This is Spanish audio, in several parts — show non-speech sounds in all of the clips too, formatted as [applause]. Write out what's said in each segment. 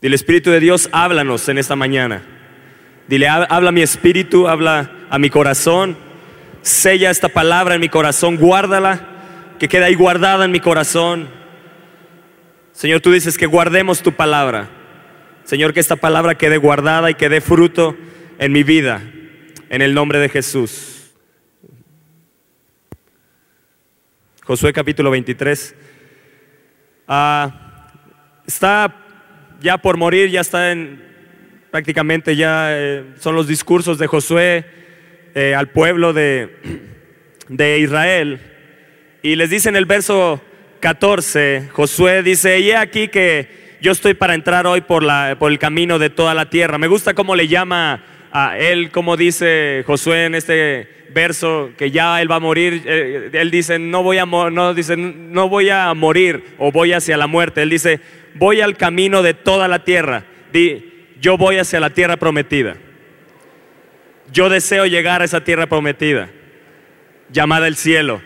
Dile, Espíritu de Dios, háblanos en esta mañana. Dile, habla a mi espíritu, habla a mi corazón. Sella esta palabra en mi corazón, guárdala, que quede ahí guardada en mi corazón. Señor, tú dices que guardemos tu palabra. Señor, que esta palabra quede guardada y que dé fruto en mi vida, en el nombre de Jesús. Josué capítulo 23. Ah, está ya por morir, ya está en prácticamente ya eh, son los discursos de Josué eh, al pueblo de, [clears throat] de Israel. Y les dice en el verso 14, Josué dice, y aquí que yo estoy para entrar hoy por, la, por el camino de toda la tierra. Me gusta cómo le llama a él, como dice Josué en este verso, que ya él va a morir. Eh, él dice, no voy, a, no, dice, no voy a morir o voy hacia la muerte. Él dice, voy al camino de toda la tierra. Di, yo voy hacia la tierra prometida. Yo deseo llegar a esa tierra prometida, llamada el cielo.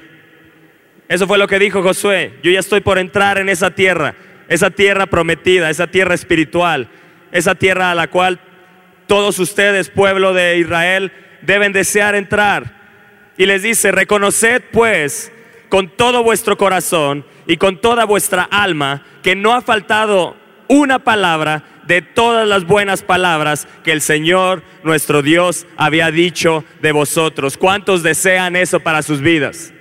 Eso fue lo que dijo Josué. Yo ya estoy por entrar en esa tierra esa tierra prometida, esa tierra espiritual, esa tierra a la cual todos ustedes, pueblo de Israel, deben desear entrar. Y les dice, reconoced pues con todo vuestro corazón y con toda vuestra alma que no ha faltado una palabra de todas las buenas palabras que el Señor nuestro Dios había dicho de vosotros. ¿Cuántos desean eso para sus vidas?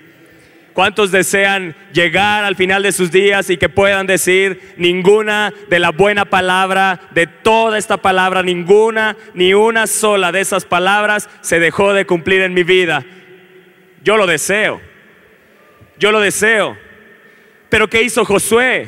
¿Cuántos desean llegar al final de sus días y que puedan decir ninguna de la buena palabra, de toda esta palabra, ninguna, ni una sola de esas palabras se dejó de cumplir en mi vida? Yo lo deseo. Yo lo deseo. Pero ¿qué hizo Josué?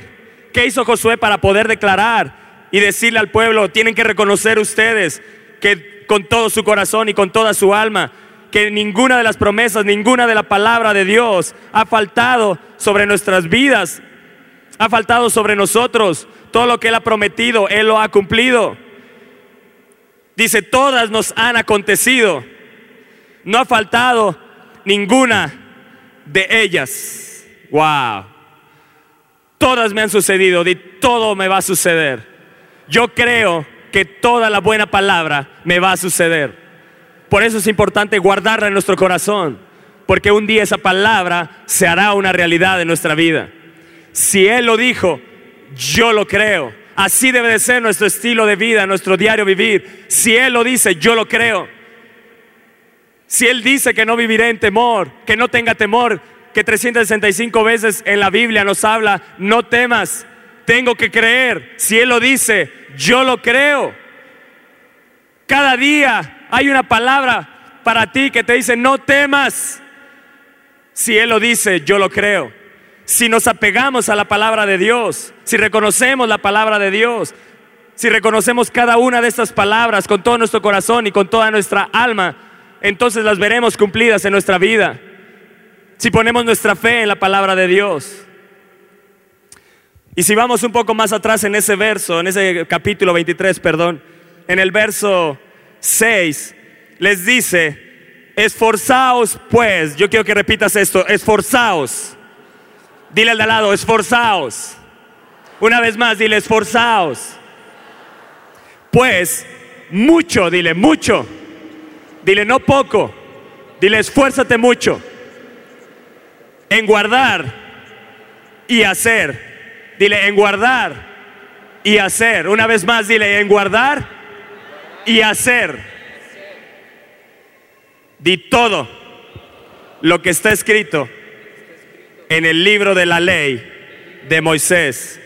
¿Qué hizo Josué para poder declarar y decirle al pueblo, tienen que reconocer ustedes que con todo su corazón y con toda su alma que ninguna de las promesas, ninguna de la palabra de Dios ha faltado sobre nuestras vidas, ha faltado sobre nosotros. Todo lo que Él ha prometido, Él lo ha cumplido. Dice, todas nos han acontecido. No ha faltado ninguna de ellas. Wow. Todas me han sucedido, y todo me va a suceder. Yo creo que toda la buena palabra me va a suceder. Por eso es importante guardarla en nuestro corazón, porque un día esa palabra se hará una realidad en nuestra vida. Si Él lo dijo, yo lo creo. Así debe de ser nuestro estilo de vida, nuestro diario vivir. Si Él lo dice, yo lo creo. Si Él dice que no viviré en temor, que no tenga temor, que 365 veces en la Biblia nos habla, no temas, tengo que creer. Si Él lo dice, yo lo creo. Cada día hay una palabra para ti que te dice, no temas. Si Él lo dice, yo lo creo. Si nos apegamos a la palabra de Dios, si reconocemos la palabra de Dios, si reconocemos cada una de estas palabras con todo nuestro corazón y con toda nuestra alma, entonces las veremos cumplidas en nuestra vida. Si ponemos nuestra fe en la palabra de Dios. Y si vamos un poco más atrás en ese verso, en ese capítulo 23, perdón, en el verso 6 les dice, esforzaos pues, yo quiero que repitas esto, esforzaos. Dile al de lado, esforzaos. Una vez más, dile, esforzaos. Pues, mucho, dile, mucho. Dile, no poco. Dile, esfuérzate mucho en guardar y hacer. Dile, en guardar y hacer. Una vez más, dile, en guardar y hacer. Di todo lo que está escrito en el libro de la ley de Moisés.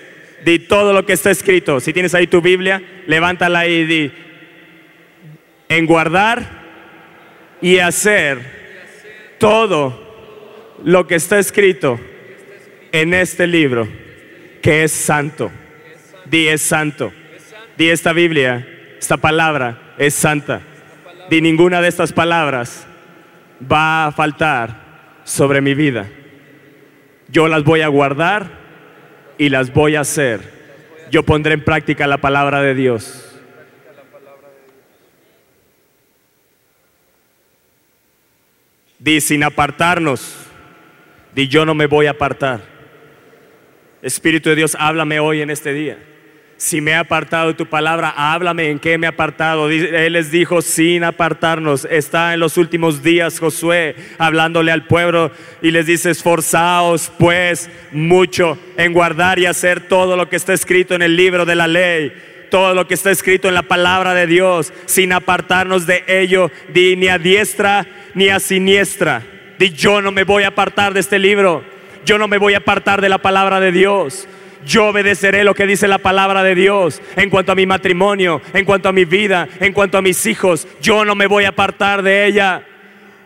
Di todo lo que está escrito. Si tienes ahí tu Biblia, levántala y di en guardar y hacer todo lo que está escrito en este libro, que es santo. Di es santo. Di esta Biblia esta palabra es santa. Di ninguna de estas palabras va a faltar sobre mi vida. Yo las voy a guardar y las voy a hacer. Yo pondré en práctica la palabra de Dios. Di sin apartarnos. Di yo no me voy a apartar. Espíritu de Dios, háblame hoy en este día. si me he apartado de tu palabra, háblame en qué me he apartado. Él les dijo sin apartarnos. Está en los últimos días Josué hablándole al pueblo y les dice, esforzaos pues mucho en guardar y hacer todo lo que está escrito en el libro de la ley. Todo lo que está escrito en la palabra de Dios, sin apartarnos de ello, ni a diestra ni a siniestra. Yo no me voy a apartar de este libro. Yo no me voy a apartar de la palabra de Dios. Yo obedeceré lo que dice la palabra de Dios en cuanto a mi matrimonio, en cuanto a mi vida, en cuanto a mis hijos. Yo no me voy a apartar de ella.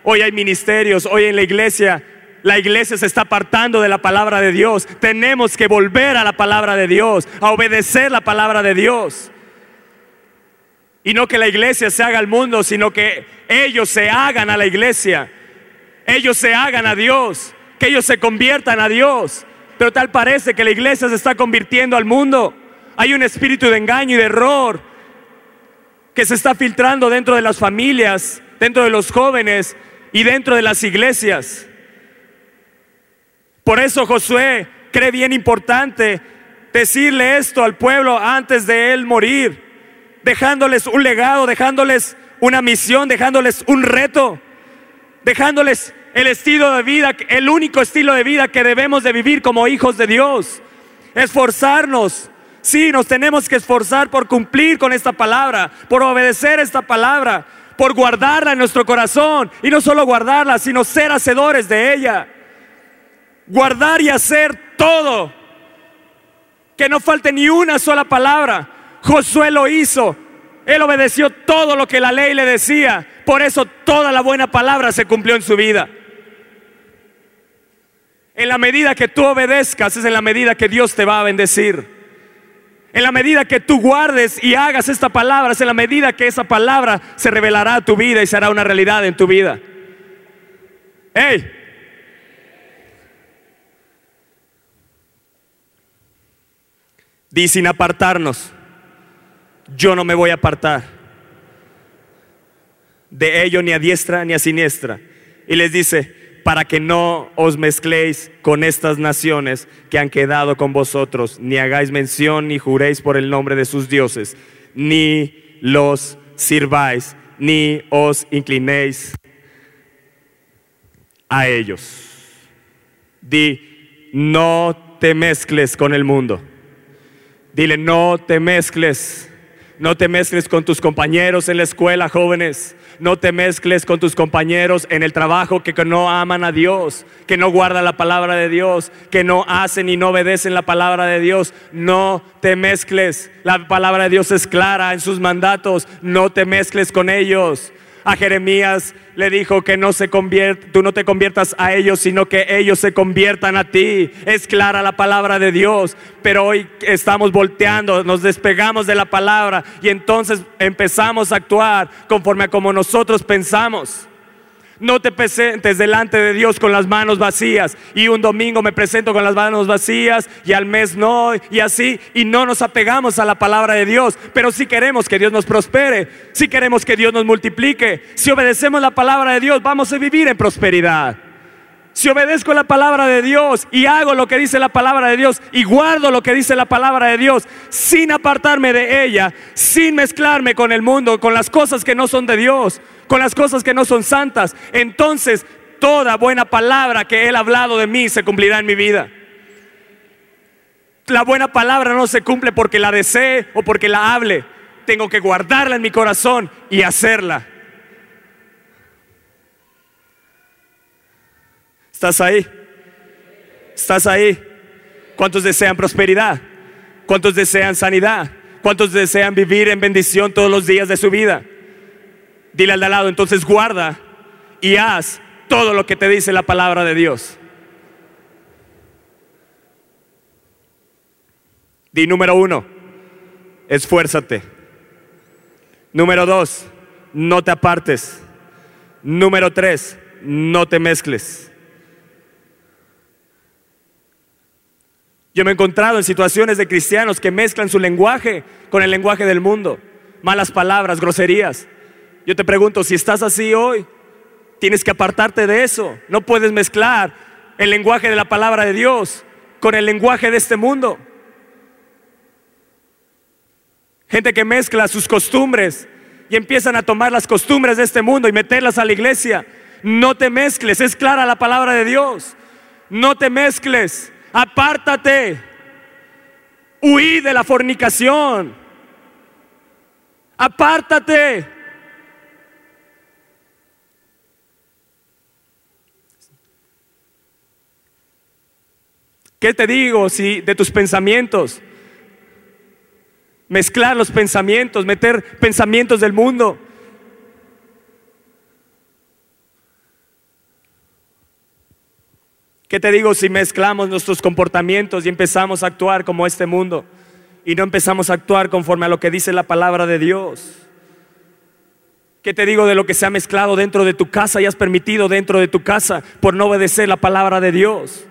Hoy hay ministerios, hoy en la iglesia la iglesia se está apartando de la palabra de Dios. Tenemos que volver a la palabra de Dios, a obedecer la palabra de Dios. Y no que la iglesia se haga al mundo, sino que ellos se hagan a la iglesia. Ellos se hagan a Dios, que ellos se conviertan a Dios. Pero tal parece que la iglesia se está convirtiendo al mundo. Hay un espíritu de engaño y de error que se está filtrando dentro de las familias, dentro de los jóvenes y dentro de las iglesias. Por eso Josué cree bien importante decirle esto al pueblo antes de él morir, dejándoles un legado, dejándoles una misión, dejándoles un reto, dejándoles el estilo de vida, el único estilo de vida que debemos de vivir como hijos de Dios. Esforzarnos. Sí, nos tenemos que esforzar por cumplir con esta palabra, por obedecer esta palabra, por guardarla en nuestro corazón y no solo guardarla, sino ser hacedores de ella. Guardar y hacer todo. Que no falte ni una sola palabra. Josué lo hizo. Él obedeció todo lo que la ley le decía. Por eso toda la buena palabra se cumplió en su vida. En la medida que tú obedezcas es en la medida que Dios te va a bendecir. En la medida que tú guardes y hagas esta palabra, es en la medida que esa palabra se revelará a tu vida y será una realidad en tu vida. ¡Hey! Di sin apartarnos. Yo no me voy a apartar de ello ni a diestra ni a siniestra. Y les dice, para que no os mezcléis con estas naciones que han quedado con vosotros, ni hagáis mención ni juréis por el nombre de sus dioses, ni los sirváis, ni os inclinéis a ellos. Di, no te mezcles con el mundo. Dile, no te mezcles. No te mezcles con tus compañeros en la escuela, jóvenes no te mezcles con tus compañeros en el trabajo que, no aman a Dios, que no guardan la palabra de Dios, que no hacen y no obedecen la palabra de Dios. No te mezcles. La palabra de Dios es clara en sus mandatos. No te mezcles con ellos. A Jeremías le dijo que no se convierte, tú no te conviertas a ellos, sino que ellos se conviertan a ti. Es clara la palabra de Dios, pero hoy estamos volteando, nos despegamos de la palabra y entonces empezamos a actuar conforme a como nosotros pensamos. No te presentes delante de Dios con las manos vacías. Y un domingo me presento con las manos vacías y al mes no, y así. Y no nos apegamos a la palabra de Dios. Pero si queremos que Dios nos prospere, si queremos que Dios nos multiplique, si obedecemos la palabra de Dios, vamos a vivir en prosperidad. Si obedezco la palabra de Dios y hago lo que dice la palabra de Dios y guardo lo que dice la palabra de Dios sin apartarme de ella, sin mezclarme con el mundo, con las cosas que no son de Dios, con las cosas que no son santas, entonces toda buena palabra que Él ha hablado de mí se cumplirá en mi vida. La buena palabra no se cumple porque la desee o porque la hable. Tengo que guardarla en mi corazón y hacerla. ¿Estás ahí? ¿Estás ahí? ¿Cuántos desean prosperidad? ¿Cuántos desean sanidad? ¿Cuántos desean vivir en bendición todos los días de su vida? Dile al de lado, entonces guarda y haz todo lo que te dice la palabra de Dios. Di número uno, esfuérzate. Número dos, no te apartes. Número tres, no te mezcles. Yo me he encontrado en situaciones de cristianos que mezclan su lenguaje con el lenguaje del mundo. Malas palabras, groserías. Yo te pregunto, si estás así hoy, tienes que apartarte de eso. No puedes mezclar el lenguaje de la palabra de Dios con el lenguaje de este mundo. Gente que mezcla sus costumbres y empiezan a tomar las costumbres de este mundo y meterlas a la iglesia. No te mezcles, es clara la palabra de Dios. No te mezcles, apártate, huí de la fornicación, apártate. ¿Qué te digo si de tus pensamientos? Mezclar los pensamientos, meter pensamientos del mundo. ¿Qué te digo si mezclamos nuestros comportamientos y empezamos a actuar como este mundo y no empezamos a actuar conforme a lo que dice la palabra de Dios? ¿Qué te digo de lo que se ha mezclado dentro de tu casa y has permitido dentro de tu casa por no obedecer la palabra de Dios?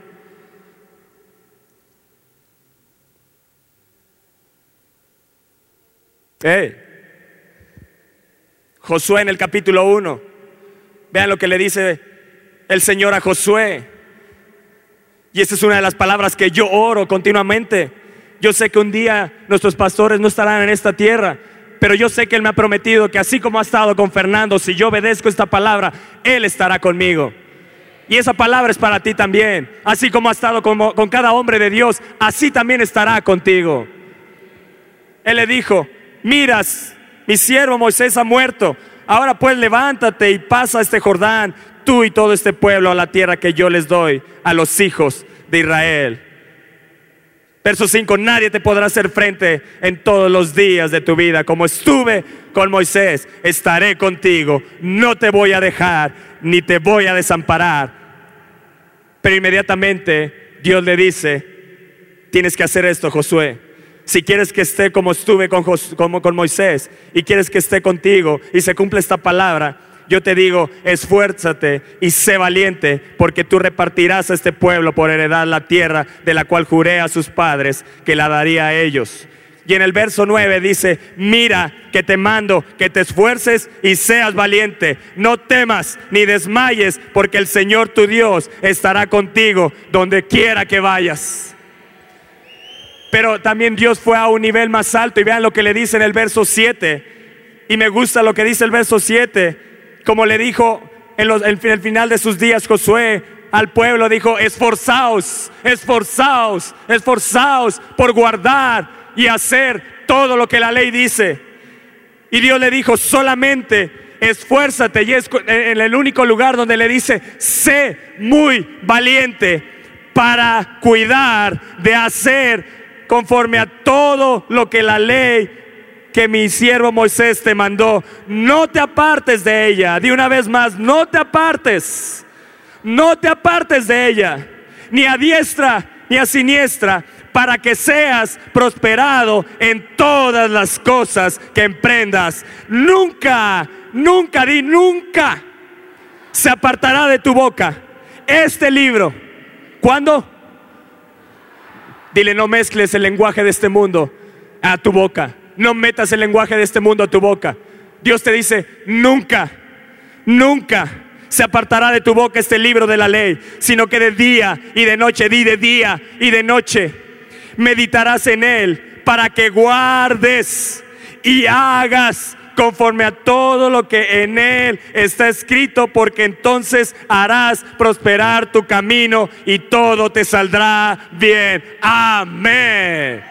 Josué en el capítulo 1. Vean lo que le dice el Señor a Josué. Y esta es una de las palabras que yo oro continuamente. Yo sé que un día nuestros pastores no estarán en esta tierra, pero yo sé que Él me ha prometido que así como ha estado con Fernando, si yo obedezco esta palabra, Él estará conmigo. Y esa palabra es para ti también. Así como ha estado con, con cada hombre de Dios, así también estará contigo. Él le dijo, miras, mi siervo Moisés ha muerto. Ahora pues levántate y pasa este Jordán, tú y todo este pueblo, a la tierra que yo les doy a los hijos de Israel. Verso 5, nadie te podrá hacer frente en todos los días de tu vida. Como estuve con Moisés, estaré contigo. No te voy a dejar, ni te voy a desamparar. Pero inmediatamente Dios le dice, tienes que hacer esto, Josué si quieres que esté como estuve con, como con Moisés y quieres que esté contigo y se cumpla esta palabra, yo te digo, esfuérzate y sé valiente, porque tú repartirás a este pueblo por heredad la tierra de la cual juré a sus padres que la daría a ellos. Y en el verso 9 dice, mira que te mando que te esfuerces y seas valiente. No temas ni desmayes, porque el Señor tu Dios estará contigo donde quiera que vayas. Pero también Dios fue a un nivel más alto y vean lo que le dice en el verso 7. Y me gusta lo que dice el verso 7. Como le dijo en, el final de sus días Josué al pueblo, dijo, esforzaos, esforzaos, esforzaos por guardar y hacer todo lo que la ley dice. Y Dios le dijo, solamente esfuérzate. Y es en el único lugar donde le dice, sé muy valiente para cuidar de hacer conforme a todo lo que la ley que mi siervo Moisés te mandó. No te apartes de ella. De una vez más, no te apartes. No te apartes de ella. Ni a diestra ni a siniestra. Para que seas prosperado en todas las cosas que emprendas. Nunca, nunca, di nunca se apartará de tu boca este libro. ¿Cuándo? Dile, no mezcles el lenguaje de este mundo a tu boca. No metas el lenguaje de este mundo a tu boca. Dios te dice, nunca, nunca se apartará de tu boca este libro de la ley, sino que de día y de noche, di de día y de noche, meditarás en él para que guardes y hagas conforme a todo lo que en él está escrito, porque entonces harás prosperar tu camino y todo te saldrá bien. Amén.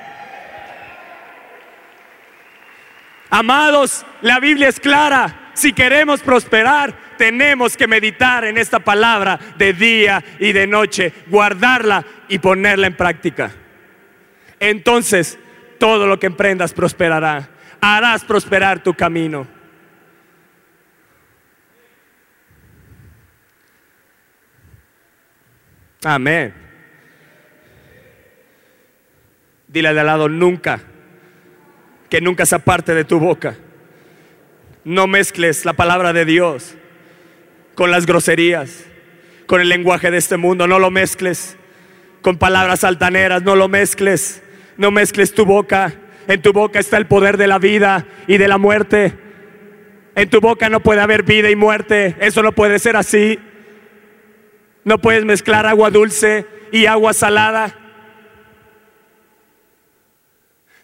Amados, la Biblia es clara. Si queremos prosperar, tenemos que meditar en esta palabra de día y de noche, guardarla y ponerla en práctica. Entonces, todo lo que emprendas prosperará harás prosperar tu camino. Amén. Dile al lado, nunca, que nunca se aparte de tu boca. No mezcles la palabra de Dios con las groserías, con el lenguaje de este mundo. No lo mezcles con palabras altaneras, no lo mezcles. No mezcles tu boca en tu boca está el poder de la vida y de la muerte. En tu boca no puede haber vida y muerte. Eso no puede ser así. No puedes mezclar agua dulce y agua salada.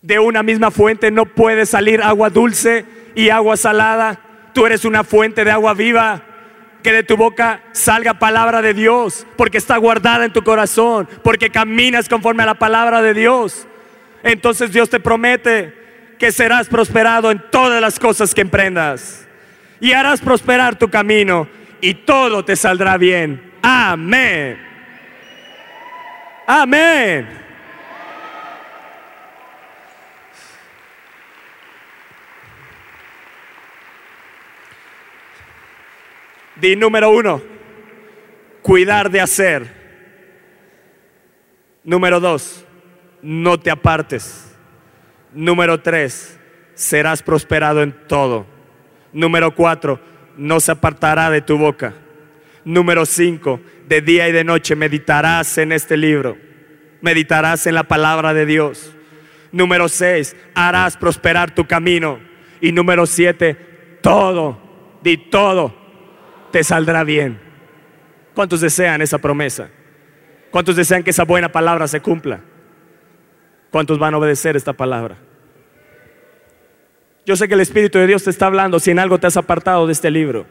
De una misma fuente no puede salir agua dulce y agua salada. Tú eres una fuente de agua viva. Que de tu boca salga palabra de Dios, porque está guardada en tu corazón, porque caminas conforme a la palabra de Dios. Entonces Dios te promete que serás prosperado en todas las cosas que emprendas. Y harás prosperar tu camino y todo te saldrá bien. Amén. Amén. Di número uno, cuidar de hacer. Número dos, no te apartes. Número tres, serás prosperado en todo. Número cuatro, no se apartará de tu boca. Número cinco, de día y de noche meditarás en este libro. Meditarás en la palabra de Dios. Número seis, harás prosperar tu camino. Y número siete, todo, di todo, te saldrá bien. ¿Cuántos desean esa promesa? ¿Cuántos desean que esa buena palabra se cumpla? ¿Cuántos van a obedecer esta palabra? Yo sé que el Espíritu de Dios te está hablando si en algo te has apartado de este libro.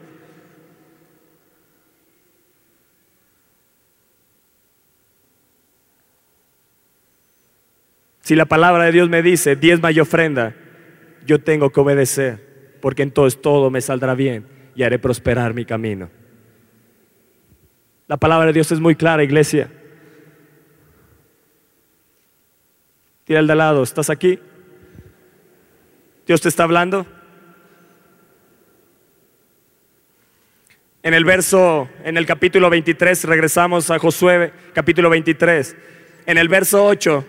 Si la palabra de Dios me dice, diezma y ofrenda, yo tengo que obedecer, porque entonces todo me saldrá bien y haré prosperar mi camino. La palabra de Dios es muy clara, iglesia. Tira el de lado, ¿estás aquí? Dios te está hablando. En el verso, en el capítulo 23, regresamos a Josué, capítulo 23. En el verso 8,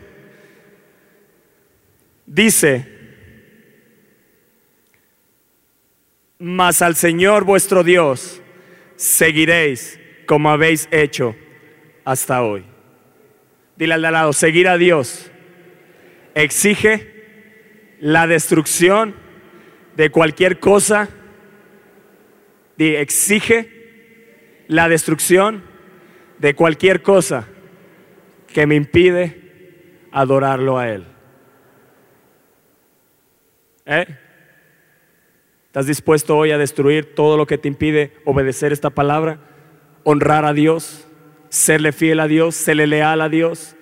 dice, mas al Señor vuestro Dios seguiréis como habéis hecho hasta hoy. Dile al al lado, seguir a Dios exige la destrucción de cualquier cosa, exige la destrucción de cualquier cosa que me impide adorarlo a Él. ¿Eh? ¿Estás dispuesto hoy a destruir todo lo que te impide obedecer esta palabra? Honrar a Dios, serle fiel a Dios, serle leal a Dios.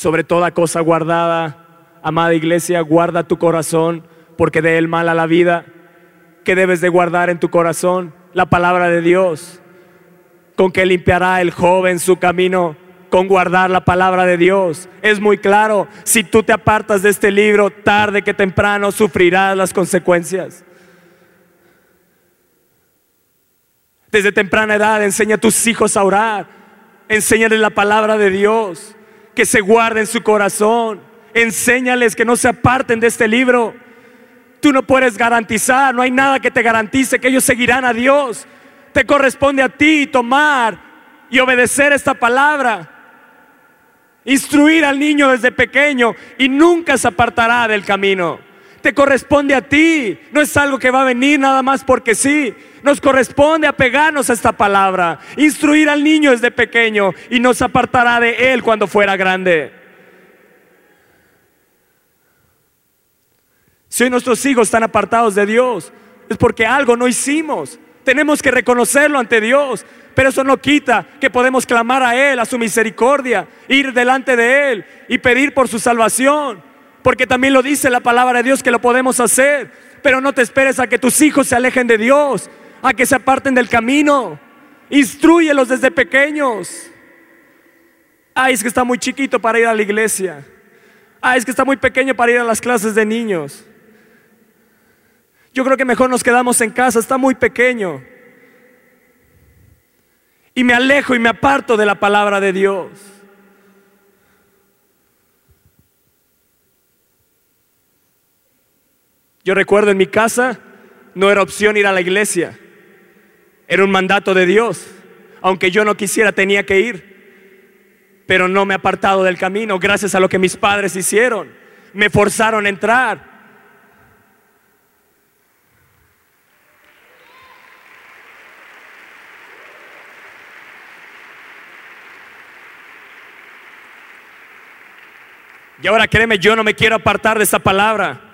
Sobre toda cosa guardada, amada iglesia, guarda tu corazón, porque de él mala la vida. ¿Qué debes de guardar en tu corazón? La palabra de Dios. Con que limpiará el joven su camino con guardar la palabra de Dios. Es muy claro, si tú te apartas de este libro, tarde que temprano sufrirás las consecuencias. Desde temprana edad enseña a tus hijos a orar, enséñales la palabra de Dios, que se guarde en su corazón, enséñales que no se aparten de este libro. Tú no puedes garantizar, no hay nada que te garantice que ellos seguirán a Dios. Te corresponde a ti tomar y obedecer esta palabra. Instruir al niño desde pequeño y nunca se apartará del camino. Te corresponde a ti, no es algo que va a venir nada más porque sí. Nos corresponde apegarnos a esta palabra, instruir al niño desde pequeño y nos apartará de él cuando fuera grande. Si hoy nuestros hijos están apartados de Dios, es porque algo no hicimos. Tenemos que reconocerlo ante Dios. Pero eso no quita que podemos clamar a Él, a su misericordia, ir delante de Él y pedir por su salvación. Porque también lo dice la palabra de Dios que lo podemos hacer. Pero no te esperes a que tus hijos se alejen de Dios, a que se aparten del camino. Instruyelos desde pequeños. Ay, es que está muy chiquito para ir a la iglesia. Ay, es que está muy pequeño para ir a las clases de niños. Yo creo que mejor nos quedamos en casa, está muy pequeño y me alejo y me aparto de la palabra de Dios. Yo recuerdo en mi casa no era opción ir a la iglesia, era un mandato de Dios. Aunque yo no quisiera, tenía que ir. Pero no me he apartado del camino gracias a lo que mis padres hicieron. Me forzaron a entrar. Y ahora créeme, yo no me quiero apartar de esta palabra.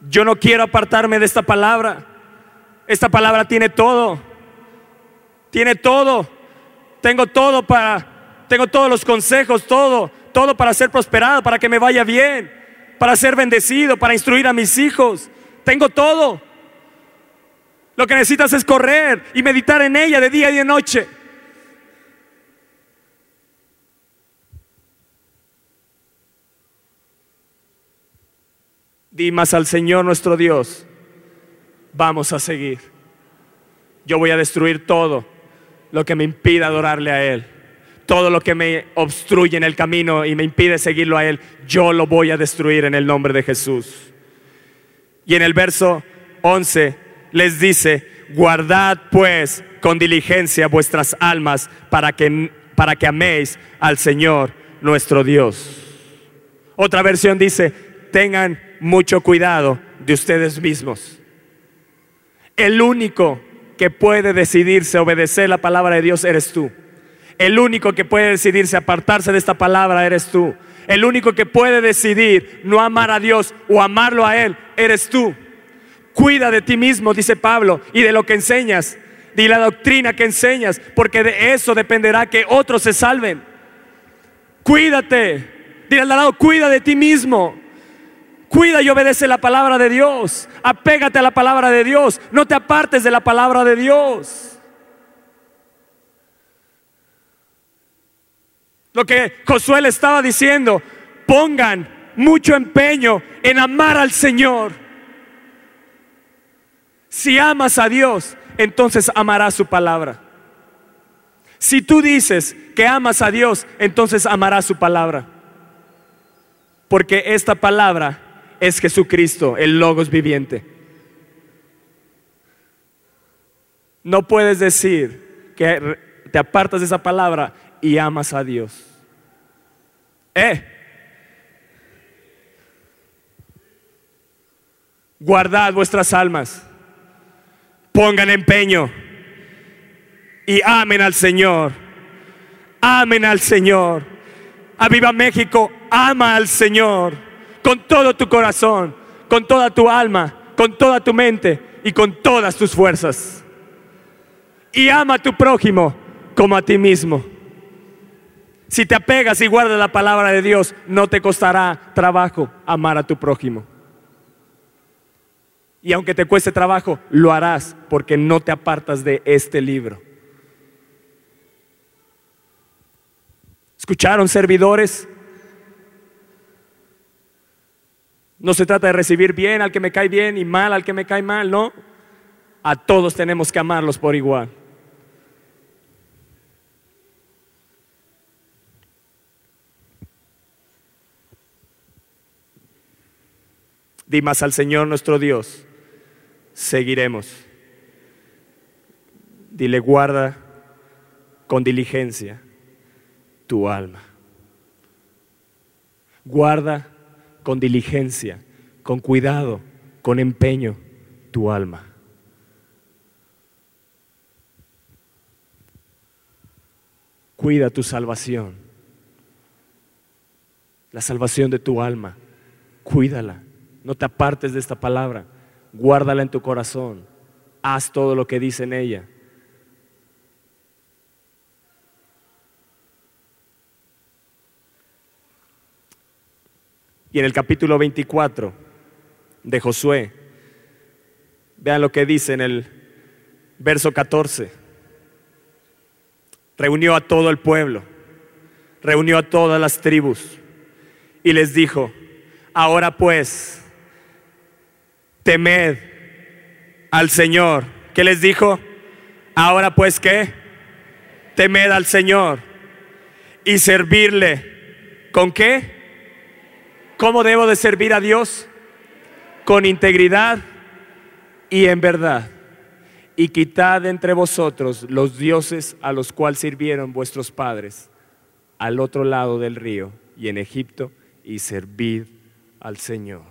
Yo no quiero apartarme de esta palabra. Esta palabra tiene todo. Tiene todo. Tengo todo para tengo todos los consejos, todo, todo para ser prosperado, para que me vaya bien, para ser bendecido, para instruir a mis hijos. Tengo todo. Lo que necesitas es correr y meditar en ella de día y de noche. Dimas al Señor nuestro Dios, vamos a seguir. Yo voy a destruir todo lo que me impida adorarle a Él. Todo lo que me obstruye en el camino y me impide seguirlo a Él, yo lo voy a destruir en el nombre de Jesús. Y en el verso 11 les dice, guardad pues con diligencia vuestras almas para que, para que améis al Señor nuestro Dios. Otra versión dice, tengan mucho cuidado de ustedes mismos. El único que puede decidirse obedecer la palabra de Dios eres tú. El único que puede decidirse apartarse de esta palabra eres tú. El único que puede decidir no amar a Dios o amarlo a Él eres tú. Cuida de ti mismo, dice Pablo, y de lo que enseñas, de la doctrina que enseñas, porque de eso dependerá que otros se salven. Cuídate. Dile al lado, cuida de ti mismo. Cuida y obedece la palabra de Dios. Apégate a la palabra de Dios. No te apartes de la palabra de Dios. Lo que Josué le estaba diciendo, pongan mucho empeño en amar al Señor. Si amas a Dios, entonces amarás su palabra. Si tú dices que amas a Dios, entonces amarás su palabra. Porque esta palabra es Jesucristo, el Logos viviente. No puedes decir que te apartas de esa palabra y amas a Dios. Eh. Guardad vuestras almas. Pongan empeño. Y amen al Señor. Amen al Señor. Aviva México, ama al Señor con todo tu corazón, con toda tu alma, con toda tu mente y con todas tus fuerzas. Y ama a tu prójimo como a ti mismo. Si te apegas y guardas la palabra de Dios, no te costará trabajo amar a tu prójimo. Y aunque te cueste trabajo, lo harás porque no te apartas de este libro. ¿Escucharon servidores? No se trata de recibir bien al que me cae bien y mal al que me cae mal, no. A todos tenemos que amarlos por igual. Dimas al Señor nuestro Dios, seguiremos. Dile, guarda con diligencia tu alma. Guarda con diligencia, con cuidado, con empeño tu alma. Cuida tu salvación, la salvación de tu alma. Cuídala, no te apartes de esta palabra, guárdala en tu corazón, haz todo lo que dice en ella. Y en el capítulo 24 de Josué, vean lo que dice en el verso 14. Reunió a todo el pueblo, reunió a todas las tribus y les dijo, ahora pues, temed al Señor. ¿Qué les dijo? Ahora pues, ¿qué? Temed al Señor y servirle. ¿Con qué? ¿Cómo debo de servir a Dios? Con integridad y en verdad. Y quitad entre vosotros los dioses a los cuales sirvieron vuestros padres al otro lado del río y en Egipto y servid al Señor.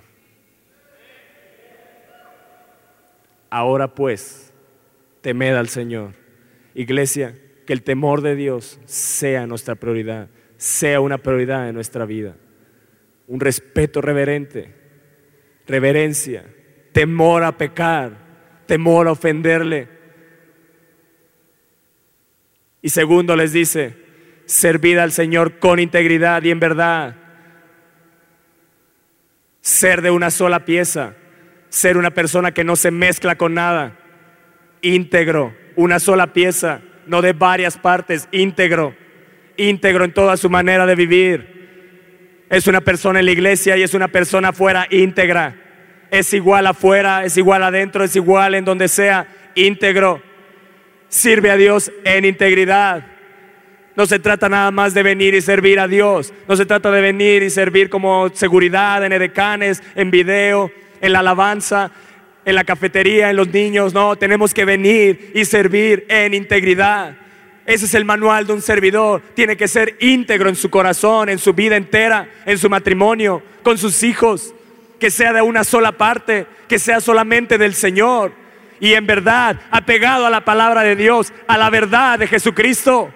Ahora pues, temed al Señor. Iglesia, que el temor de Dios sea nuestra prioridad, sea una prioridad en nuestra vida. Un respeto reverente, reverencia, temor a pecar, temor a ofenderle. Y segundo les dice, servid al Señor con integridad y en verdad. Ser de una sola pieza, ser una persona que no se mezcla con nada, íntegro, una sola pieza, no de varias partes, íntegro, íntegro en toda su manera de vivir. Es una persona en la iglesia y es una persona afuera íntegra. Es igual afuera, es igual adentro, es igual en donde sea, íntegro. Sirve a Dios en integridad. No se trata nada más de venir y servir a Dios. No se trata de venir y servir como seguridad en edecanes, en video, en la alabanza, en la cafetería, en los niños. No, tenemos que venir y servir en integridad. Ese es el manual de un servidor. Tiene que ser íntegro en su corazón, en su vida entera, en su matrimonio, con sus hijos. Que sea de una sola parte, que sea solamente del Señor. Y en verdad, apegado a la palabra de Dios, a la verdad de Jesucristo.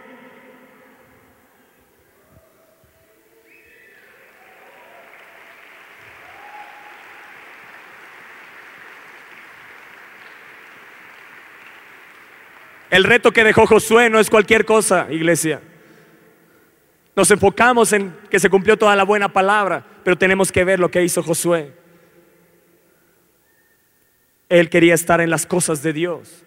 El reto que dejó Josué no es cualquier cosa, iglesia. Nos enfocamos en que se cumplió toda la buena palabra, pero tenemos que ver lo que hizo Josué. Él quería estar en las cosas de Dios.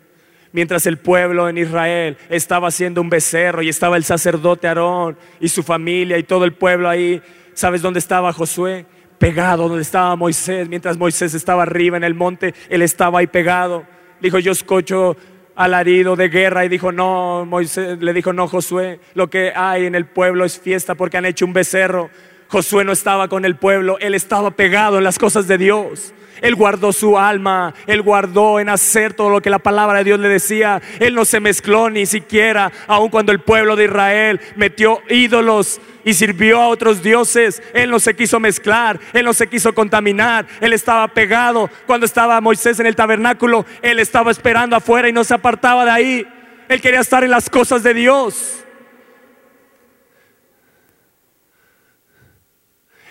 Mientras el pueblo en Israel estaba haciendo un becerro y estaba el sacerdote Aarón y su familia y todo el pueblo ahí, ¿sabes dónde estaba Josué? Pegado donde estaba Moisés. Mientras Moisés estaba arriba en el monte, él estaba ahí pegado. Dijo, yo escucho alarido de guerra y dijo, no, Moisés le dijo, no, Josué, lo que hay en el pueblo es fiesta porque han hecho un becerro. Josué no estaba con el pueblo, él estaba pegado en las cosas de Dios. Él guardó su alma, él guardó en hacer todo lo que la palabra de Dios le decía. Él no se mezcló ni siquiera, aun cuando el pueblo de Israel metió ídolos y sirvió a otros dioses. Él no se quiso mezclar, él no se quiso contaminar. Él estaba pegado. Cuando estaba Moisés en el tabernáculo, él estaba esperando afuera y no se apartaba de ahí. Él quería estar en las cosas de Dios.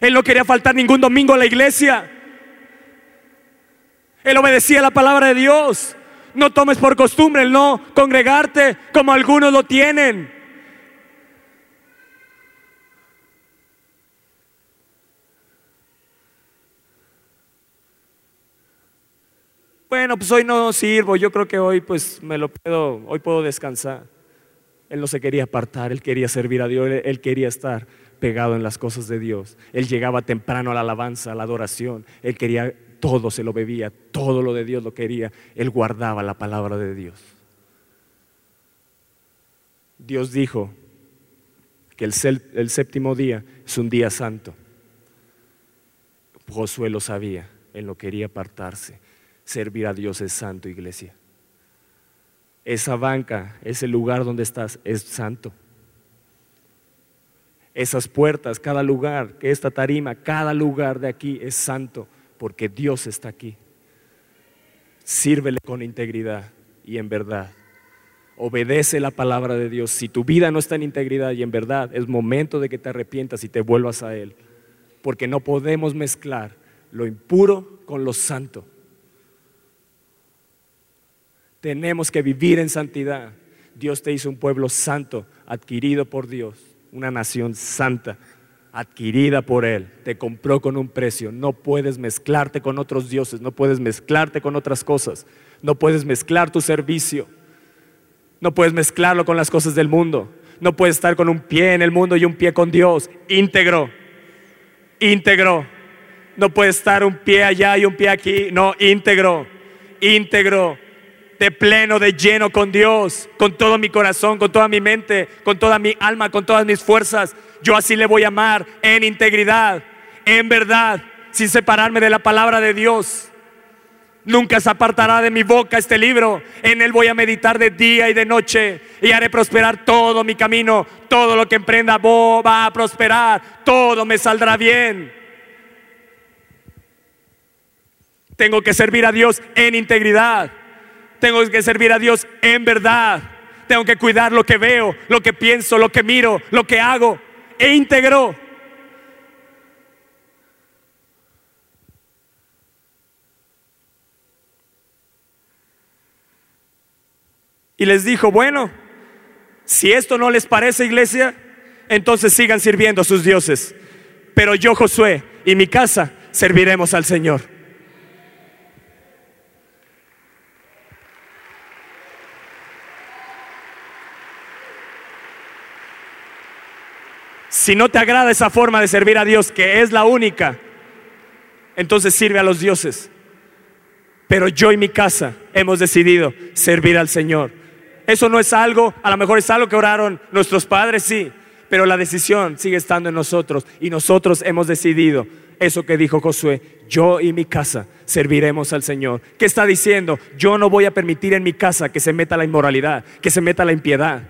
Él no quería faltar ningún domingo a la iglesia. Él obedecía la palabra de Dios. No tomes por costumbre el no congregarte como algunos lo tienen. Bueno, pues hoy no sirvo, yo creo que hoy pues me lo puedo, hoy puedo descansar. Él no se quería apartar, él quería servir a Dios, él quería estar pegado en las cosas de Dios. Él llegaba temprano a la alabanza, a la adoración, él quería todo se lo bebía, todo lo de Dios lo quería. Él guardaba la palabra de Dios. Dios dijo que el, séptimo día es un día santo. Josué lo sabía, él no quería apartarse. Servir a Dios es santo, iglesia. Esa banca, ese lugar donde estás, es santo. Esas puertas, cada lugar, esta tarima, cada lugar de aquí es santo porque Dios está aquí. Sírvele con integridad y en verdad. Obedece la palabra de Dios. Si tu vida no está en integridad y en verdad, es momento de que te arrepientas y te vuelvas a Él. Porque no podemos mezclar lo impuro con lo santo. Tenemos que vivir en santidad. Dios te hizo un pueblo santo, adquirido por Dios, una nación santa adquirida por Él, te compró con un precio. No puedes mezclarte con otros dioses, no puedes mezclarte con otras cosas, no puedes mezclar tu servicio, no puedes mezclarlo con las cosas del mundo, no puedes estar con un pie en el mundo y un pie con Dios, íntegro, íntegro. No puedes estar un pie allá y un pie aquí, no, íntegro, íntegro de pleno, de lleno con Dios, con todo mi corazón, con toda mi mente, con toda mi alma, con todas mis fuerzas. Yo así le voy a amar en integridad, en verdad, sin separarme de la palabra de Dios. Nunca se apartará de mi boca este libro. En él voy a meditar de día y de noche y haré prosperar todo mi camino. Todo lo que emprenda va a prosperar. Todo me saldrá bien. Tengo que servir a Dios en integridad. Tengo que servir a Dios en verdad. Tengo que cuidar lo que veo, lo que pienso, lo que miro, lo que hago. E íntegro. Y les dijo, bueno, si esto no les parece iglesia, entonces sigan sirviendo a sus dioses. Pero yo, Josué, y mi casa serviremos al Señor. Si no te agrada esa forma de servir a Dios, que es la única, entonces sirve a los dioses. Pero yo y mi casa hemos decidido servir al Señor. Eso no es algo, a lo mejor es algo que oraron nuestros padres, sí, pero la decisión sigue estando en nosotros y nosotros hemos decidido eso que dijo Josué, yo y mi casa serviremos al Señor. ¿Qué está diciendo? Yo no voy a permitir en mi casa que se meta la inmoralidad, que se meta la impiedad.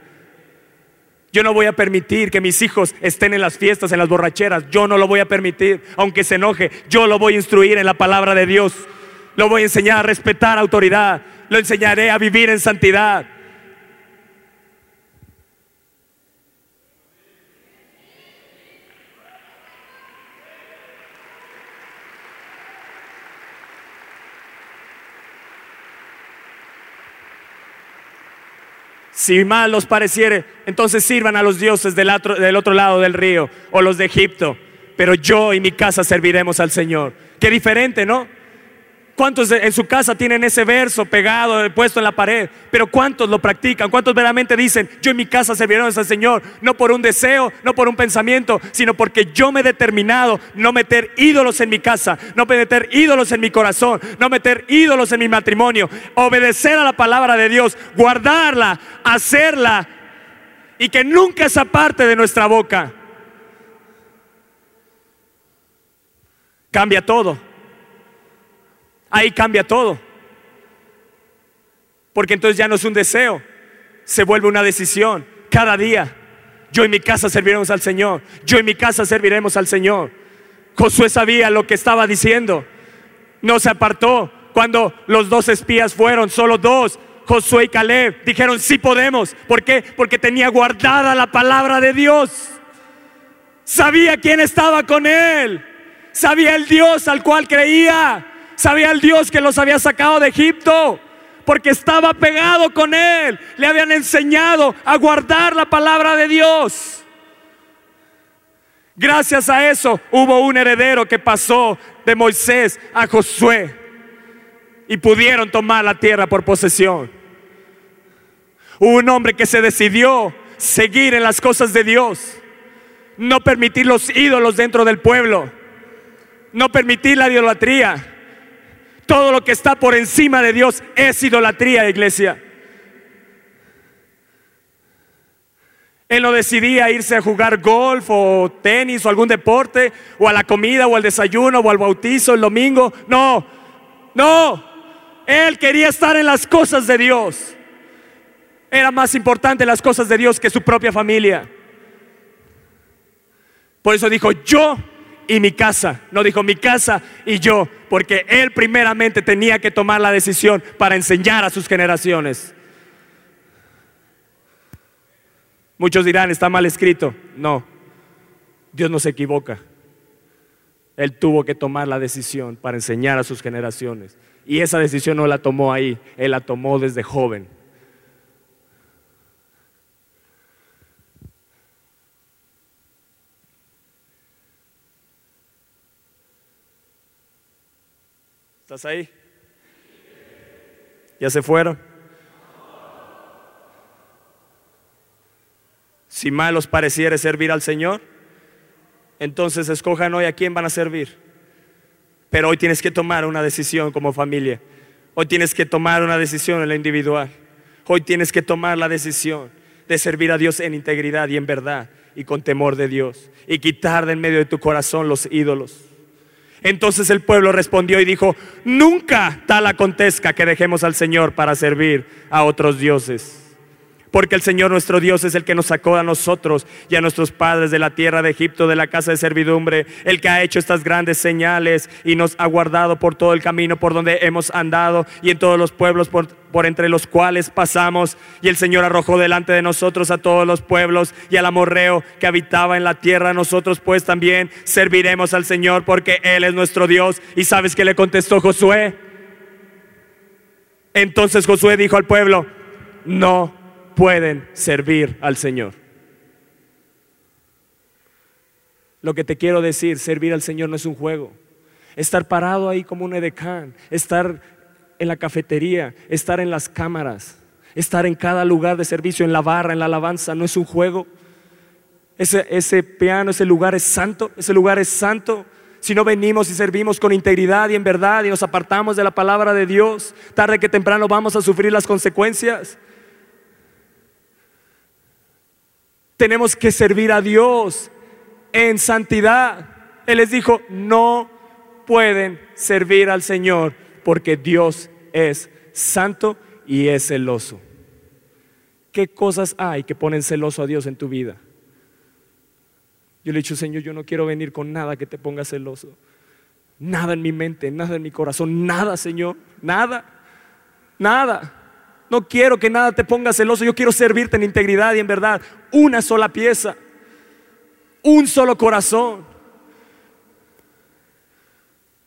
Yo no voy a permitir que mis hijos estén en las fiestas, en las borracheras. Yo no lo voy a permitir, aunque se enoje. Yo lo voy a instruir en la palabra de Dios. Lo voy a enseñar a respetar autoridad. Lo enseñaré a vivir en santidad. Si mal os pareciere, entonces sirvan a los dioses del otro, del otro lado del río o los de Egipto. Pero yo y mi casa serviremos al Señor. Qué diferente, ¿no? ¿Cuántos en su casa tienen ese verso pegado, puesto en la pared? Pero ¿cuántos lo practican? ¿Cuántos verdaderamente dicen, yo en mi casa serviremos al Señor? No por un deseo, no por un pensamiento, sino porque yo me he determinado no meter ídolos en mi casa, no meter ídolos en mi corazón, no meter ídolos en mi matrimonio, obedecer a la palabra de Dios, guardarla, hacerla y que nunca esa parte de nuestra boca. Cambia todo ahí cambia todo. Porque entonces ya no es un deseo, se vuelve una decisión. Cada día, yo en mi casa serviremos al Señor. Yo en mi casa serviremos al Señor. Josué sabía lo que estaba diciendo. No se apartó. Cuando los dos espías fueron, solo dos, Josué y Caleb, dijeron, sí podemos. ¿Por qué? Porque tenía guardada la palabra de Dios. Sabía quién estaba con él. Sabía el Dios al cual creía. Sabía el Dios que los había sacado de Egipto porque estaba pegado con él. Le habían enseñado a guardar la palabra de Dios. Gracias a eso hubo un heredero que pasó de Moisés a Josué y pudieron tomar la tierra por posesión. Hubo un hombre que se decidió seguir en las cosas de Dios, no permitir los ídolos dentro del pueblo, no permitir la idolatría todo lo que está por encima de Dios es idolatría, iglesia. Él no decidía irse a jugar golf o tenis o algún deporte o a la comida o al desayuno o al bautizo el domingo. No, no. Él quería estar en las cosas de Dios. Era más importante las cosas de Dios que su propia familia. Por eso dijo, yo y mi casa. No dijo mi casa y yo, porque él primeramente tenía que tomar la decisión para enseñar a sus generaciones. Muchos dirán, está mal escrito. No, Dios no se equivoca. Él tuvo que tomar la decisión para enseñar a sus generaciones. Y esa decisión no la tomó ahí, él la tomó desde joven. ¿Estás ahí? ¿Ya se fueron? Si mal os pareciere servir al Señor, entonces escojan hoy a quién van a servir. Pero hoy tienes que tomar una decisión como familia. Hoy tienes que tomar una decisión en la individual. Hoy tienes que tomar la decisión de servir a Dios en integridad y en verdad y con temor de Dios y quitar de en medio de tu corazón los ídolos. Entonces el pueblo respondió y dijo, nunca tal acontezca que dejemos al Señor para servir a otros dioses. Porque el Señor nuestro Dios es el que nos sacó a nosotros y a nuestros padres de la tierra de Egipto, de la casa de servidumbre, el que ha hecho estas grandes señales y nos ha guardado por todo el camino por donde hemos andado y en todos los pueblos por, por entre los cuales pasamos. Y el Señor arrojó delante de nosotros a todos los pueblos y al amorreo que habitaba en la tierra. Nosotros pues también serviremos al Señor porque Él es nuestro Dios. ¿Y sabes qué le contestó Josué? Entonces Josué dijo al pueblo, no pueden servir al Señor. Lo que te quiero decir, servir al Señor no es un juego. Estar parado ahí como un edecán, estar en la cafetería, estar en las cámaras, estar en cada lugar de servicio, en la barra, en la alabanza, no es un juego. Ese, ese piano, ese lugar es santo, ese lugar es santo. Si no venimos y servimos con integridad y en verdad y nos apartamos de la palabra de Dios, tarde que temprano vamos a sufrir las consecuencias. Tenemos que servir a Dios en santidad. Él les dijo, no pueden servir al Señor porque Dios es santo y es celoso. ¿Qué cosas hay que ponen celoso a Dios en tu vida? Yo le he dicho, Señor, yo no quiero venir con nada que te ponga celoso. Nada en mi mente, nada en mi corazón, nada, Señor, nada, nada. No quiero que nada te ponga celoso, yo quiero servirte en integridad y en verdad. Una sola pieza, un solo corazón.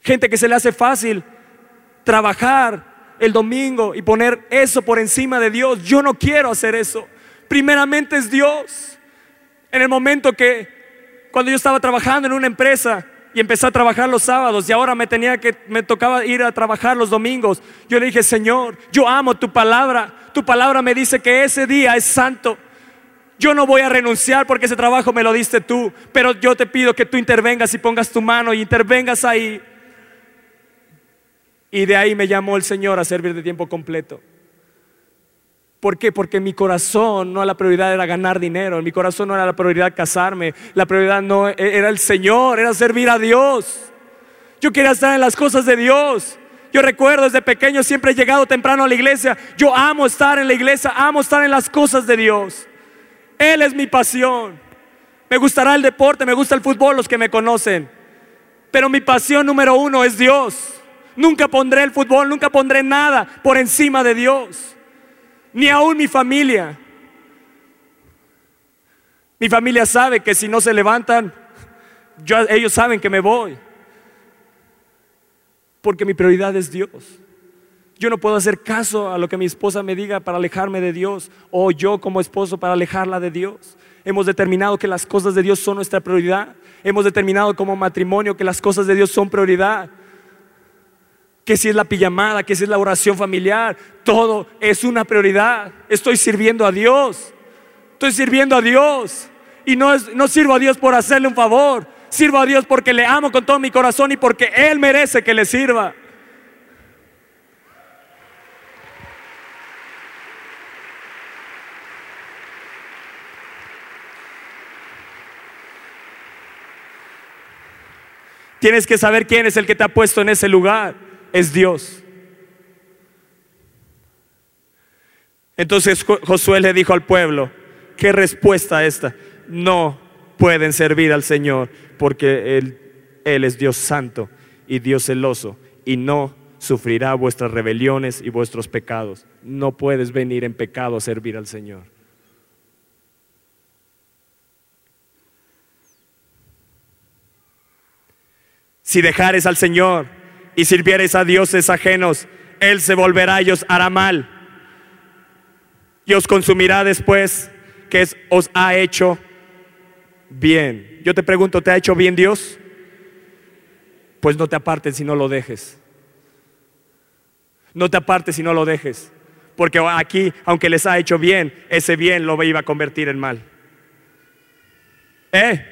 Gente que se le hace fácil trabajar el domingo y poner eso por encima de Dios. Yo no quiero hacer eso. Primeramente es Dios. En el momento que cuando yo estaba trabajando en una empresa y empecé a trabajar los sábados y ahora me tenía que me tocaba ir a trabajar los domingos, yo le dije, "Señor, yo amo tu palabra. Tu palabra me dice que ese día es santo. Yo no voy a renunciar porque ese trabajo me lo diste tú, pero yo te pido que tú intervengas y pongas tu mano y intervengas ahí." Y de ahí me llamó el Señor a servir de tiempo completo. ¿Por qué? Porque mi corazón no la prioridad era ganar dinero, mi corazón no era la prioridad casarme, la prioridad no e-, era el Señor, era servir a Dios. Yo quería estar en las cosas de Dios. Yo recuerdo desde pequeño siempre he llegado temprano a la iglesia. Yo amo estar en la iglesia, amo estar en las cosas de Dios. Él es mi pasión. Me gustará el deporte, me gusta el fútbol, los que me conocen. Pero mi pasión número uno es Dios. Nunca pondré el fútbol, nunca pondré nada por encima de Dios ni aún mi familia. Mi familia sabe que si no se levantan, ellos saben que me voy. Porque mi prioridad es Dios. Yo no puedo hacer caso a lo que mi esposa me diga para alejarme de Dios o yo como esposo para alejarla de Dios. Hemos determinado que las cosas de Dios son nuestra prioridad. Hemos determinado como matrimonio que las cosas de Dios son prioridad que si es la pijamada, que si es la oración familiar, todo es una prioridad. Estoy sirviendo a Dios. Estoy sirviendo a Dios. Y no, no sirvo a Dios por hacerle un favor. Sirvo a Dios porque le amo con todo mi corazón y porque Él merece que le sirva. Tienes que saber quién es el que te ha puesto en ese lugar es Dios. Entonces Josué le dijo al pueblo, ¿qué respuesta esta? No pueden servir al Señor porque él, él es Dios santo y Dios celoso y no sufrirá vuestras rebeliones y vuestros pecados. No puedes venir en pecado a servir al Señor. Si dejares al Señor, y sirviereis a dioses ajenos, Él se volverá y os hará mal. Y os consumirá después que os ha hecho bien. Yo te pregunto, ¿te ha hecho bien Dios? Pues no te apartes si no lo dejes. No te apartes si no lo dejes. Porque aquí, aunque les ha hecho bien, ese bien lo iba a convertir en mal. ¿Eh?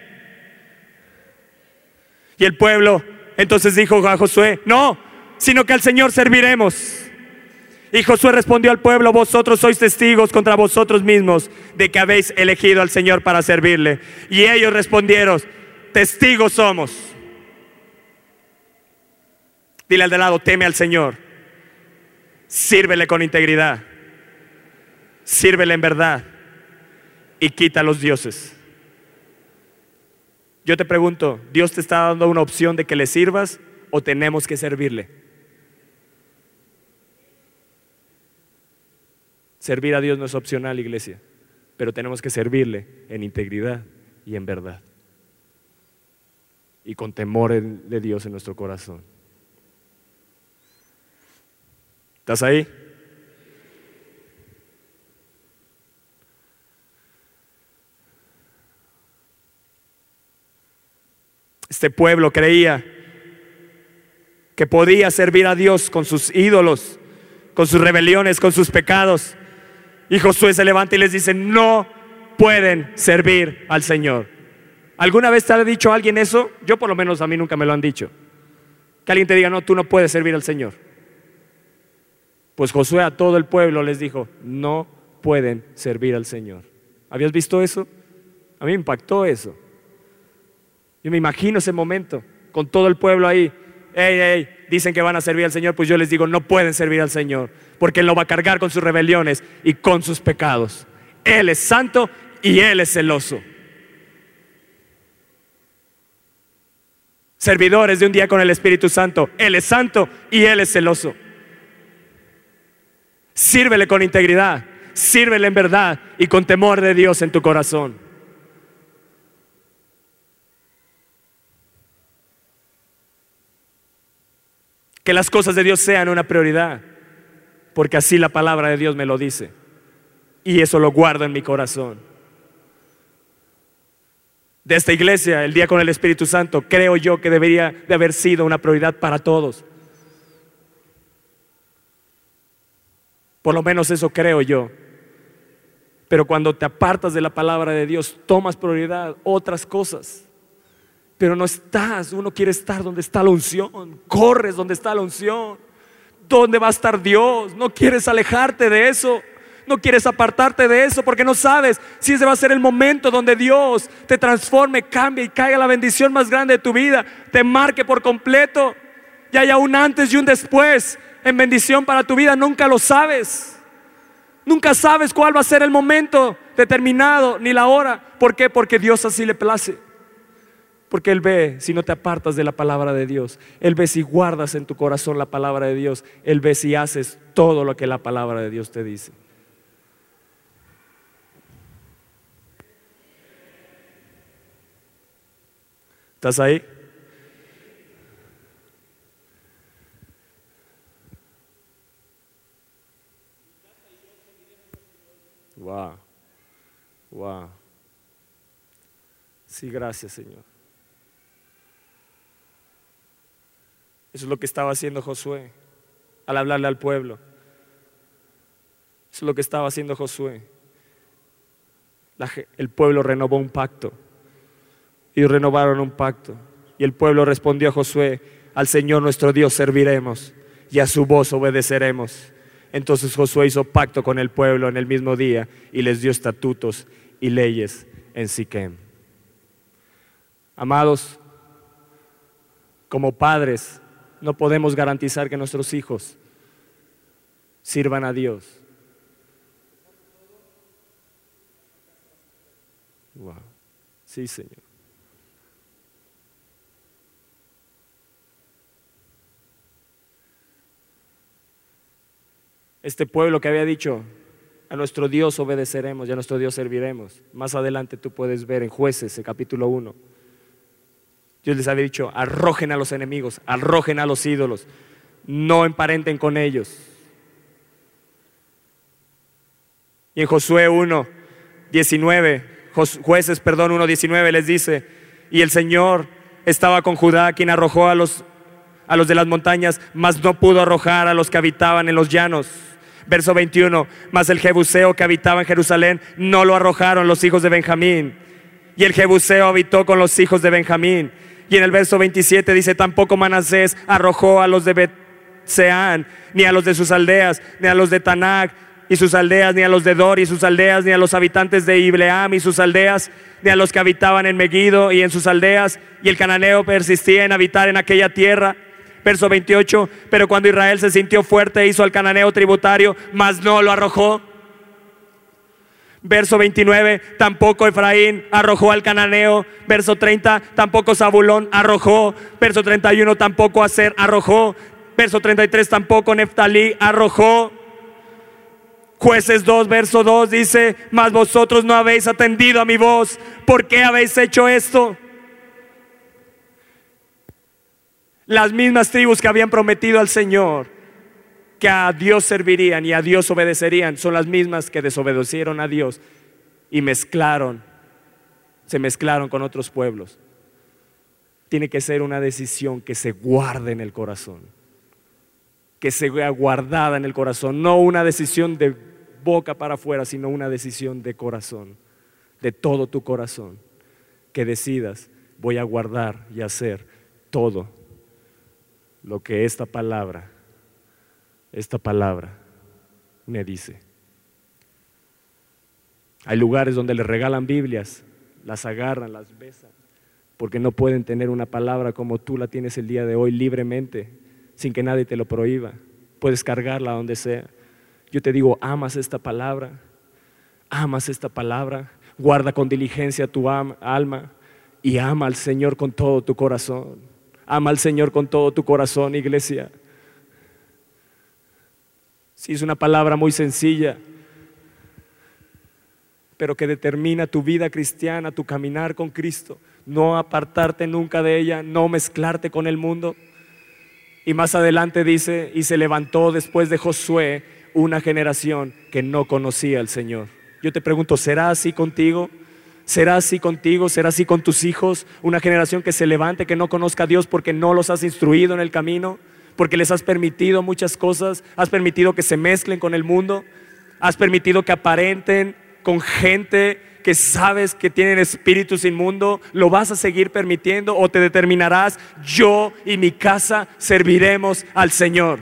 Y el pueblo entonces dijo a Josué, no, sino que al Señor serviremos. Y Josué respondió al pueblo, vosotros sois testigos contra vosotros mismos de que habéis elegido al Señor para servirle. Y ellos respondieron, testigos somos. Dile al de lado, teme al Señor. Sírvele con integridad. Sírvele en verdad. Y quita a los dioses. Yo te pregunto, ¿Dios te está dando una opción de que le sirvas o tenemos que servirle? Servir a Dios no es opcional, iglesia, pero tenemos que servirle en integridad y en verdad. Y con temor de Dios en nuestro corazón. ¿Estás ahí? Este pueblo creía que podía servir a Dios con sus ídolos, con sus rebeliones, con sus pecados. Y Josué se levanta y les dice, no pueden servir al Señor. ¿Alguna vez te ha dicho alguien eso? Yo por lo menos a mí nunca me lo han dicho. Que alguien te diga, no, tú no puedes servir al Señor. Pues Josué a todo el pueblo les dijo, no pueden servir al Señor. ¿Habías visto eso? A mí me impactó eso. Yo me imagino ese momento con todo el pueblo ahí. Ey, ey, dicen que van a servir al Señor, pues yo les digo, no pueden servir al Señor, porque Él lo va a cargar con sus rebeliones y con sus pecados. Él es santo y Él es celoso. Servidores de un día con el Espíritu Santo, Él es santo y Él es celoso. Sírvele con integridad, sírvele en verdad y con temor de Dios en tu corazón. Que las cosas de Dios sean una prioridad, porque así la palabra de Dios me lo dice. Y eso lo guardo en mi corazón. De esta iglesia, el día con el Espíritu Santo, creo yo que debería de haber sido una prioridad para todos. Por lo menos eso creo yo. Pero cuando te apartas de la palabra de Dios, tomas prioridad otras cosas pero no estás. Uno quiere estar donde está la unción. Corres donde está la unción. ¿Dónde va a estar Dios? No quieres alejarte de eso. No quieres apartarte de eso porque no sabes si ese va a ser el momento donde Dios te transforme, cambie y caiga la bendición más grande de tu vida, te marque por completo y haya un antes y un después en bendición para tu vida. Nunca lo sabes. Nunca sabes cuál va a ser el momento determinado ni la hora. ¿Por qué? Porque Dios así le place. Porque Él ve si no te apartas de la palabra de Dios. Él ve si guardas en tu corazón la palabra de Dios. Él ve si haces todo lo que la palabra de Dios te dice. ¿Estás ahí? Wow. Wow. Sí, gracias, Señor. Eso es lo que estaba haciendo Josué al hablarle al pueblo. Eso es lo que estaba haciendo Josué. el pueblo renovó un pacto. Y renovaron un pacto. Y el pueblo respondió a Josué, al Señor nuestro Dios serviremos y a su voz obedeceremos. Entonces Josué hizo pacto con el pueblo en el mismo día y les dio estatutos y leyes en Siquem. Amados, como padres, no podemos garantizar que nuestros hijos sirvan a Dios. Wow. Sí, Señor. Este pueblo que había dicho, a nuestro Dios obedeceremos y a nuestro Dios serviremos. Más adelante tú puedes ver en jueces, el capítulo 1 Dios les había dicho, arrojen a los enemigos, arrojen a los ídolos, no emparenten con ellos. Y en Josué 1, 19, jueces, perdón, 1, 19 les dice, y el Señor estaba con Judá, quien arrojó a los, a los de las montañas, mas no pudo arrojar a los que habitaban en los llanos. Verso 21, mas el Jebuseo que habitaba en Jerusalén no lo arrojaron los hijos de Benjamín. Y el Jebuseo habitó con los hijos de Benjamín. Y en el verso 27 dice, tampoco Manasés arrojó a los de Betseán, ni a los de sus aldeas, ni a los de Tanac y sus aldeas, ni a los de Dor y sus aldeas, ni a los habitantes de Ibleam y sus aldeas, ni a los que habitaban en Megiddo y en sus aldeas. Y el cananeo persistía en habitar en aquella tierra. Verso 28, pero cuando Israel se sintió fuerte, hizo al cananeo tributario, mas no lo arrojó. Verso 29, tampoco Efraín arrojó al cananeo. Verso 30, tampoco Zabulón arrojó. Verso 31, tampoco Aser arrojó. Verso 33, tampoco Neftalí arrojó. Jueces 2, verso 2 dice, mas vosotros no habéis atendido a mi voz. ¿Por qué habéis hecho esto? Las mismas tribus que habían prometido al Señor que a Dios servirían y a Dios obedecerían son las mismas que desobedecieron a Dios y mezclaron, se mezclaron con otros pueblos. tiene que ser una decisión que se guarde en el corazón, que se vea guardada en el corazón, no una decisión de boca para afuera, sino una decisión de corazón, de todo tu corazón, que decidas, voy a guardar y hacer todo lo que esta palabra, esta palabra me dice. Hay lugares donde le regalan Biblias, las agarran, las besan, porque no pueden tener una palabra como tú la tienes el día de hoy libremente, sin que nadie te lo prohíba. Puedes cargarla donde sea. Yo te digo, amas esta palabra, amas esta palabra, guarda con diligencia tu alma y ama al Señor con todo tu corazón. Ama al Señor con todo tu corazón, iglesia. Si es una palabra muy sencilla, pero que determina tu vida cristiana, tu caminar con Cristo, no apartarte nunca de ella, no mezclarte con el mundo. Y más adelante dice, y se levantó después de Josué una generación que no conocía al Señor. Yo te pregunto, ¿será así contigo? ¿Será así contigo? ¿Será así con tus hijos? Una generación que se levante, que no conozca a Dios porque no los has instruido en el camino, porque les has permitido muchas cosas, has permitido que se mezclen con el mundo, has permitido que aparenten con gente que sabes que tienen espíritus inmundo, lo vas a seguir permitiendo o te determinarás, yo y mi casa serviremos al Señor.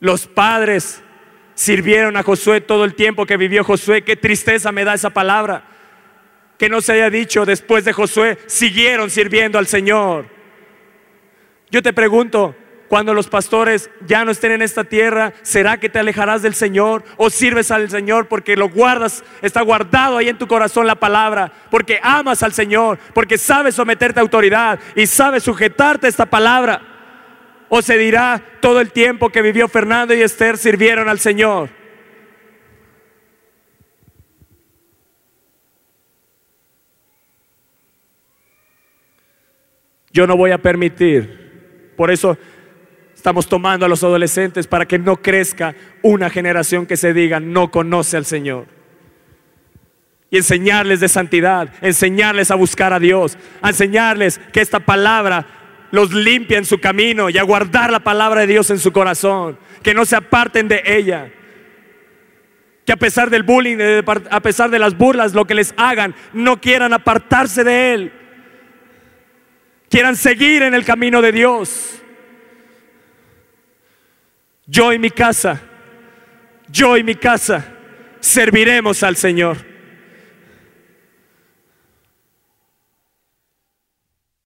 Los padres sirvieron a Josué todo el tiempo que vivió Josué. Qué tristeza me da esa palabra. Que no se haya dicho después de Josué, siguieron sirviendo al Señor. Yo te pregunto, cuando los pastores ya no estén en esta tierra, ¿será que te alejarás del Señor o sirves al Señor porque lo guardas, está guardado ahí en tu corazón la palabra, porque amas al Señor, porque sabes someterte a autoridad y sabes sujetarte a esta palabra? ¿O se dirá todo el tiempo que vivió Fernando y Esther sirvieron al Señor? Yo no voy a permitir, por eso Estamos tomando a los adolescentes para que no crezca una generación que se diga no conoce al Señor. Y enseñarles de santidad, enseñarles a buscar a Dios, a enseñarles que esta palabra los limpia en su camino y a guardar la palabra de Dios en su corazón, que no se aparten de ella. Que a pesar del bullying, a pesar de las burlas, lo que les hagan, no quieran apartarse de Él. Quieran seguir en el camino de Dios. Yo y mi casa, yo y mi casa serviremos al Señor.